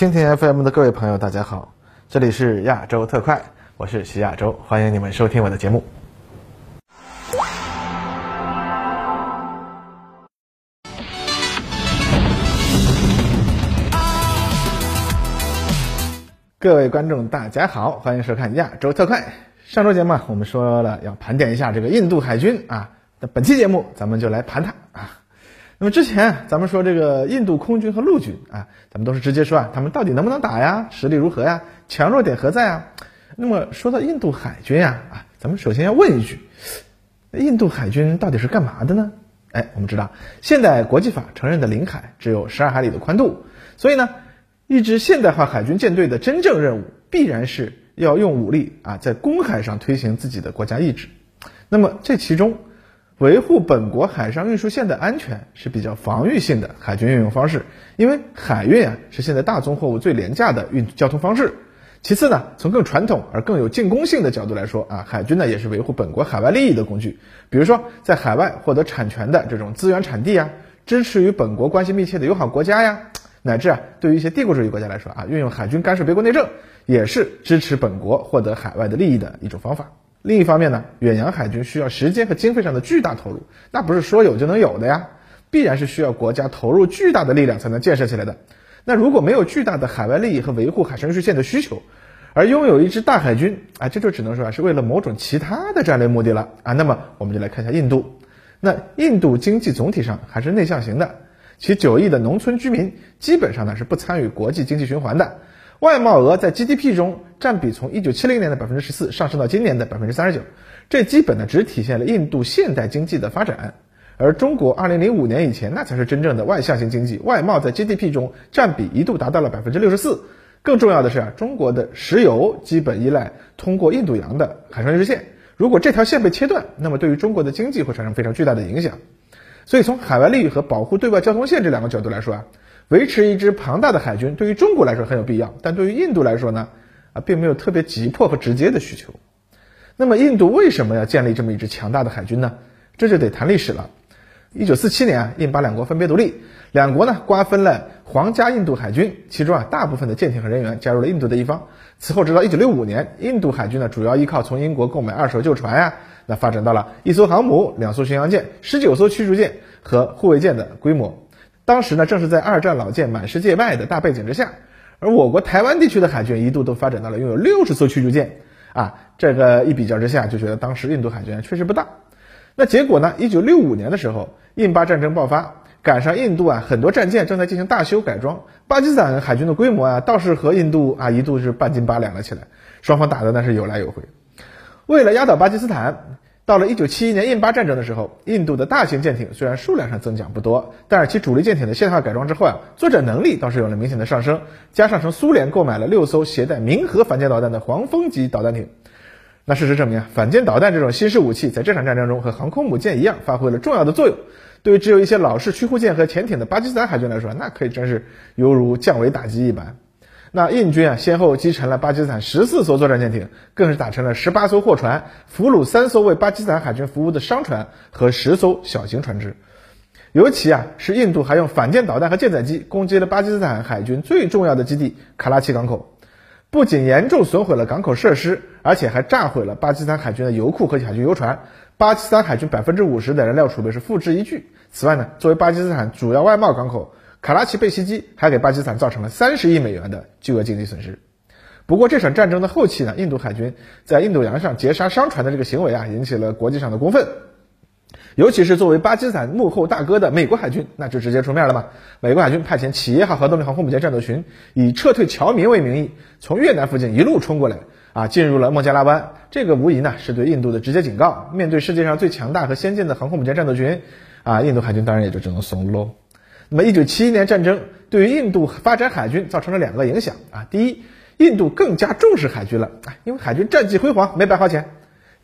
蜻蜓 FM 的各位朋友，大家好，这里是亚洲特快，我是徐亚洲，欢迎你们收听我的节目。各位观众，大家好，欢迎收看亚洲特快。上周节目啊，我们说了要盘点一下这个印度海军啊，那本期节目咱们就来盘它啊。那么之前咱们说这个印度空军和陆军啊，咱们都是直接说啊，他们到底能不能打呀？实力如何呀？强弱点何在啊？那么说到印度海军呀，啊，咱们首先要问一句，印度海军到底是干嘛的呢？哎，我们知道现代国际法承认的领海只有十二海里的宽度，所以呢，一支现代化海军舰队的真正任务必然是要用武力啊，在公海上推行自己的国家意志。那么这其中，维护本国海上运输线的安全是比较防御性的海军运用方式，因为海运啊是现在大宗货物最廉价的运交通方式。其次呢，从更传统而更有进攻性的角度来说啊，海军呢也是维护本国海外利益的工具。比如说，在海外获得产权的这种资源产地呀，支持与本国关系密切的友好国家呀，乃至啊对于一些帝国主义国家来说啊，运用海军干涉别国内政，也是支持本国获得海外的利益的一种方法。另一方面呢，远洋海军需要时间和经费上的巨大投入，那不是说有就能有的呀，必然是需要国家投入巨大的力量才能建设起来的。那如果没有巨大的海外利益和维护海上运输线的需求，而拥有一支大海军啊，这就只能说啊是为了某种其他的战略目的了啊。那么我们就来看一下印度，那印度经济总体上还是内向型的，其九亿的农村居民基本上呢是不参与国际经济循环的。外贸额在 GDP 中占比从一九七零年的百分之十四上升到今年的百分之三十九，这基本呢只体现了印度现代经济的发展，而中国二零零五年以前那才是真正的外向型经济，外贸在 GDP 中占比一度达到了百分之六十四。更重要的是啊，中国的石油基本依赖通过印度洋的海上运输线，如果这条线被切断，那么对于中国的经济会产生非常巨大的影响。所以从海外利益和保护对外交通线这两个角度来说啊。维持一支庞大的海军对于中国来说很有必要，但对于印度来说呢，啊，并没有特别急迫和直接的需求。那么，印度为什么要建立这么一支强大的海军呢？这就得谈历史了。一九四七年啊，印巴两国分别独立，两国呢瓜分了皇家印度海军，其中啊大部分的舰艇和人员加入了印度的一方。此后，直到一九六五年，印度海军呢主要依靠从英国购买二手旧船呀，那发展到了一艘航母、两艘巡洋舰、十九艘驱逐舰和护卫舰的规模。当时呢，正是在二战老舰满世界卖的大背景之下，而我国台湾地区的海军一度都发展到了拥有六十艘驱逐舰，啊，这个一比较之下，就觉得当时印度海军确实不大。那结果呢？一九六五年的时候，印巴战争爆发，赶上印度啊很多战舰正在进行大修改装，巴基斯坦海军的规模啊倒是和印度啊一度是半斤八两了起来，双方打的那是有来有回。为了压倒巴基斯坦。到了一九七一年印巴战争的时候，印度的大型舰艇虽然数量上增长不多，但是其主力舰艇的现代化改装之后啊，作战能力倒是有了明显的上升。加上从苏联购买了六艘携带明核反舰导弹的黄蜂级导弹艇，那事实证明啊，反舰导弹这种新式武器在这场战争中和航空母舰一样发挥了重要的作用。对于只有一些老式驱护舰和潜艇的巴基斯坦海军来说，那可以真是犹如降维打击一般。那印军啊，先后击沉了巴基斯坦十四艘作战舰艇，更是打沉了十八艘货船，俘虏三艘为巴基斯坦海军服务的商船和十艘小型船只。尤其啊，是印度还用反舰导弹和舰载机攻击了巴基斯坦海军最重要的基地卡拉奇港口，不仅严重损毁了港口设施，而且还炸毁了巴基斯坦海军的油库和海军油船。巴基斯坦海军百分之五十的燃料储备是付之一炬。此外呢，作为巴基斯坦主要外贸港口。卡拉奇被袭击，还给巴基斯坦造成了三十亿美元的巨额经济损失。不过，这场战争的后期呢，印度海军在印度洋上劫杀商船的这个行为啊，引起了国际上的公愤。尤其是作为巴基斯坦幕后大哥的美国海军，那就直接出面了嘛。美国海军派遣企业号核动力航空母舰战斗群，以撤退侨民为名义，从越南附近一路冲过来，啊，进入了孟加拉湾。这个无疑呢，是对印度的直接警告。面对世界上最强大和先进的航空母舰战斗群，啊，印度海军当然也就只能怂喽。那么，一九七一年战争对于印度发展海军造成了两个影响啊。第一，印度更加重视海军了啊，因为海军战绩辉煌，没白花钱。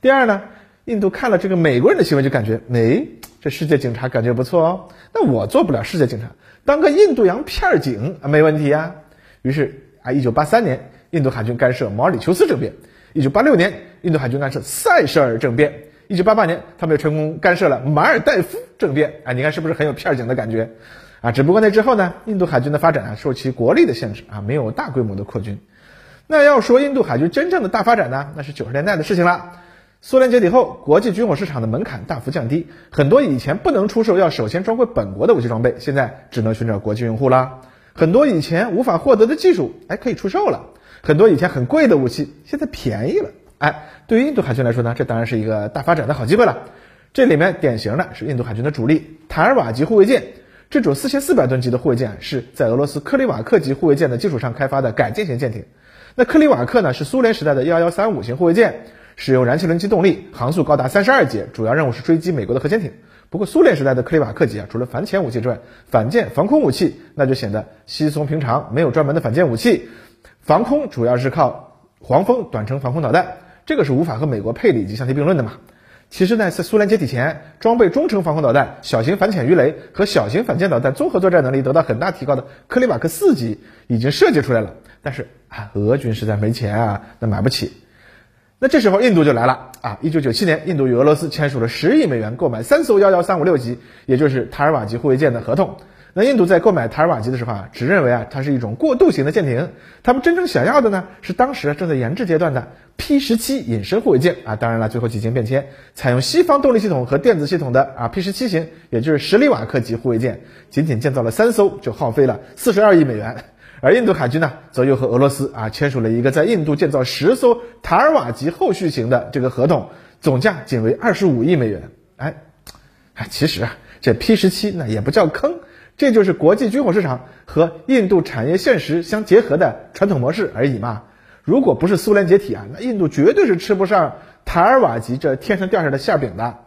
第二呢，印度看了这个美国人的行为，就感觉，哎，这世界警察感觉不错哦。那我做不了世界警察，当个印度洋片警啊，没问题啊。于是啊，一九八三年，印度海军干涉毛里求斯政变；一九八六年，印度海军干涉塞舌尔政变；一九八八年，他们又成功干涉了马尔代夫政变。啊，你看是不是很有片警的感觉？啊。只不过那之后呢，印度海军的发展啊，受其国力的限制啊，没有大规模的扩军。那要说印度海军真正的大发展呢，那是九十年代的事情了。苏联解体后，国际军火市场的门槛大幅降低，很多以前不能出售要首先装回本国的武器装备，现在只能寻找国际用户了。很多以前无法获得的技术，哎，可以出售了。很多以前很贵的武器，现在便宜了。哎，对于印度海军来说呢，这当然是一个大发展的好机会了。这里面典型的是印度海军的主力塔尔瓦级护卫舰，这种四千四百吨级的护卫舰是在俄罗斯克里瓦克级护卫舰的基础上开发的改进型舰艇。那克里瓦克呢，是苏联时代的幺幺三五型护卫舰，使用燃气轮机动力，航速高达三十二节，主要任务是追击美国的核潜艇。不过苏联时代的克里瓦克级啊，除了反潜武器之外，反舰防空武器那就显得稀松平常，没有专门的反舰武器，防空主要是靠黄蜂短程防空导弹，这个是无法和美国佩里级相提并论的嘛。其实呢，在苏联解体前，装备中程防空导弹、小型反潜鱼雷和小型反舰导弹综合作战能力得到很大提高的克里马克四级已经设计出来了，但是啊，俄军实在没钱啊，那买不起。那这时候印度就来了啊！一九九七年，印度与俄罗斯签署了十亿美元购买三艘幺幺三五六级，也就是塔尔瓦级护卫舰的合同。那印度在购买塔尔瓦级的时候啊，只认为啊它是一种过渡型的舰艇，他们真正想要的呢是当时正在研制阶段的 P 十七隐身护卫舰啊。当然了，最后几经变迁，采用西方动力系统和电子系统的啊 P 十七型，也就是十里瓦克级护卫舰，仅仅建造了三艘就耗费了四十二亿美元。而印度海军呢，则又和俄罗斯啊签署了一个在印度建造十艘塔尔瓦级后续型的这个合同，总价仅为二十五亿美元。哎，哎，其实啊，这 P 十七那也不叫坑，这就是国际军火市场和印度产业现实相结合的传统模式而已嘛。如果不是苏联解体啊，那印度绝对是吃不上塔尔瓦级这天上掉下的馅饼的。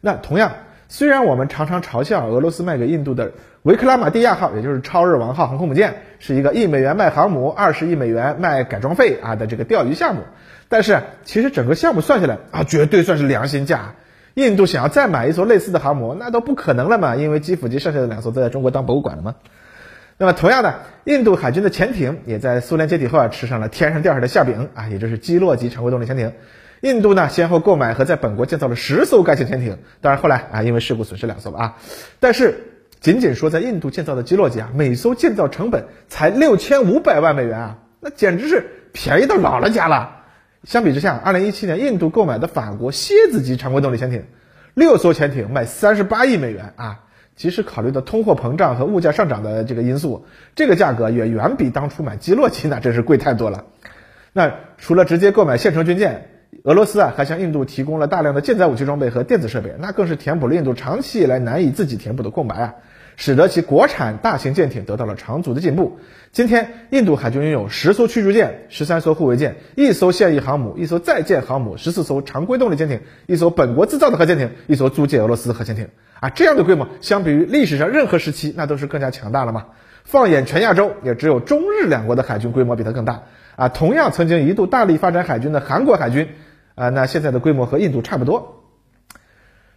那同样。虽然我们常常嘲笑俄罗斯卖给印度的维克拉玛蒂亚号，也就是超日王号航空母舰，是一个一美元卖航母，二十亿美元卖改装费啊的这个钓鱼项目，但是其实整个项目算下来啊，绝对算是良心价。印度想要再买一艘类似的航母，那都不可能了嘛，因为基辅级剩下的两艘都在中国当博物馆了嘛。那么同样的，印度海军的潜艇也在苏联解体后啊，吃上了天上掉下的馅饼啊，也就是基洛级常规动力潜艇。印度呢，先后购买和在本国建造了十艘该型潜艇，当然后来啊，因为事故损失两艘了啊。但是仅仅说在印度建造的基洛级啊，每艘建造成本才六千五百万美元啊，那简直是便宜到姥姥家了。相比之下，二零一七年印度购买的法国蝎子级常规动力潜艇，六艘潜艇卖三十八亿美元啊。即使考虑到通货膨胀和物价上涨的这个因素，这个价格也远比当初买基洛级那真是贵太多了。那除了直接购买现成军舰，俄罗斯啊，还向印度提供了大量的舰载武器装备和电子设备，那更是填补了印度长期以来难以自己填补的空白啊，使得其国产大型舰艇得到了长足的进步。今天，印度海军拥有十艘驱逐舰、十三艘护卫舰、一艘现役航母、一艘在建航母、十四艘常规动力舰艇、一艘本国制造的核潜艇、一艘租借俄罗斯核潜艇啊，这样的规模，相比于历史上任何时期，那都是更加强大了嘛。放眼全亚洲，也只有中日两国的海军规模比它更大啊。同样曾经一度大力发展海军的韩国海军。啊，那现在的规模和印度差不多。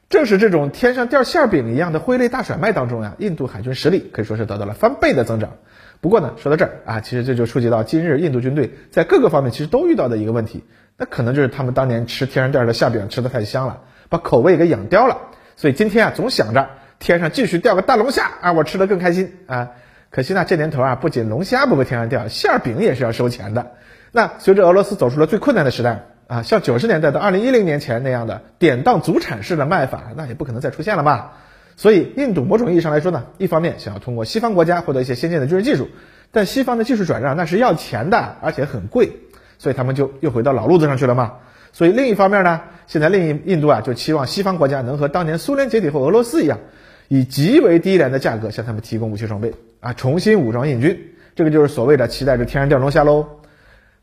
正是这种天上掉馅饼一样的挥泪大甩卖当中呀，印度海军实力可以说是得到了翻倍的增长。不过呢，说到这儿啊，其实这就触及到今日印度军队在各个方面其实都遇到的一个问题，那可能就是他们当年吃天上掉的馅饼吃的太香了，把口味给养刁了。所以今天啊，总想着天上继续掉个大龙虾啊，我吃的更开心啊。可惜呢，这年头啊，不仅龙虾不会天上掉，馅饼也是要收钱的。那随着俄罗斯走出了最困难的时代。啊，像九十年代到二零一零年前那样的典当祖产式的卖法，那也不可能再出现了嘛。所以，印度某种意义上来说呢，一方面想要通过西方国家获得一些先进的军事技术，但西方的技术转让那是要钱的，而且很贵，所以他们就又回到老路子上去了嘛。所以另一方面呢，现在另一印度啊就期望西方国家能和当年苏联解体后俄罗斯一样，以极为低廉的价格向他们提供武器装备啊，重新武装印军，这个就是所谓的期待着天然掉龙虾喽。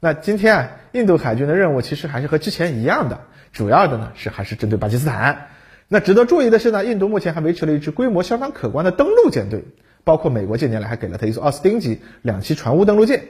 那今天啊，印度海军的任务其实还是和之前一样的，主要的呢是还是针对巴基斯坦。那值得注意的是呢，印度目前还维持了一支规模相当可观的登陆舰队，包括美国近年来还给了他一艘奥斯汀级两栖船坞登陆舰。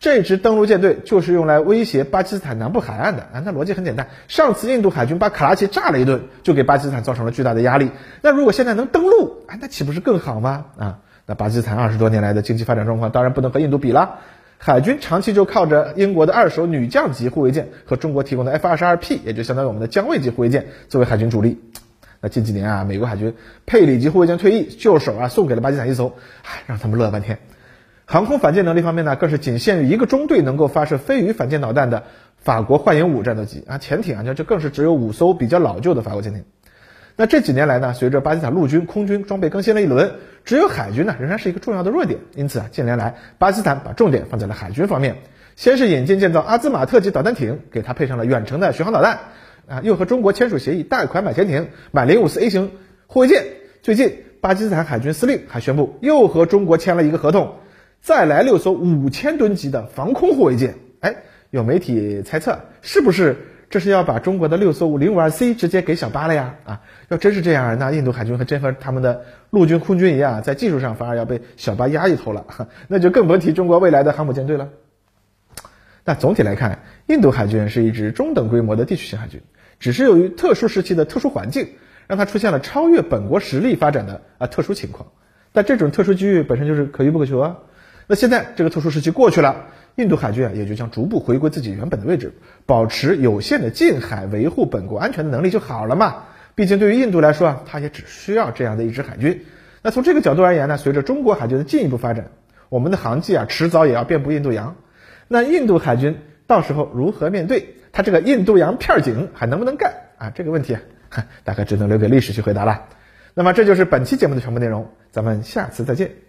这支登陆舰队就是用来威胁巴基斯坦南部海岸的啊。那逻辑很简单，上次印度海军把卡拉奇炸了一顿，就给巴基斯坦造成了巨大的压力。那如果现在能登陆，啊，那岂不是更好吗？啊，那巴基斯坦二十多年来的经济发展状况当然不能和印度比了。海军长期就靠着英国的二手女将级护卫舰和中国提供的 F 二十二 P，也就相当于我们的将卫级护卫舰作为海军主力。那近几年啊，美国海军佩里级护卫舰退役，就手啊送给了巴基斯坦一艘，唉，让他们乐了半天。航空反舰能力方面呢，更是仅限于一个中队能够发射飞鱼反舰导弹的法国幻影五战斗机啊，潜艇啊，这这更是只有五艘比较老旧的法国潜艇。那这几年来呢，随着巴基斯坦陆军、空军装备更新了一轮，只有海军呢仍然是一个重要的弱点。因此啊，近年来巴基斯坦把重点放在了海军方面，先是引进建造阿兹马特级导弹艇，给它配上了远程的巡航导弹，啊，又和中国签署协议，贷款买潜艇、买零五四 A 型护卫舰。最近，巴基斯坦海军司令还宣布又和中国签了一个合同。再来六艘五千吨级的防空护卫舰，哎，有媒体猜测，是不是这是要把中国的六艘零五二 C 直接给小巴了呀？啊，要真是这样，那印度海军和真和他们的陆军空军一样，在技术上反而要被小巴压一头了，那就更甭提中国未来的航母舰队了。那总体来看，印度海军是一支中等规模的地区性海军，只是由于特殊时期的特殊环境，让它出现了超越本国实力发展的啊特殊情况。但这种特殊机遇本身就是可遇不可求啊。那现在这个特殊时期过去了，印度海军啊也就将逐步回归自己原本的位置，保持有限的近海维护本国安全的能力就好了嘛。毕竟对于印度来说啊，它也只需要这样的一支海军。那从这个角度而言呢，随着中国海军的进一步发展，我们的航迹啊迟早也要遍布印度洋。那印度海军到时候如何面对？它这个印度洋片警还能不能干啊？这个问题啊，大概只能留给历史去回答了。那么这就是本期节目的全部内容，咱们下次再见。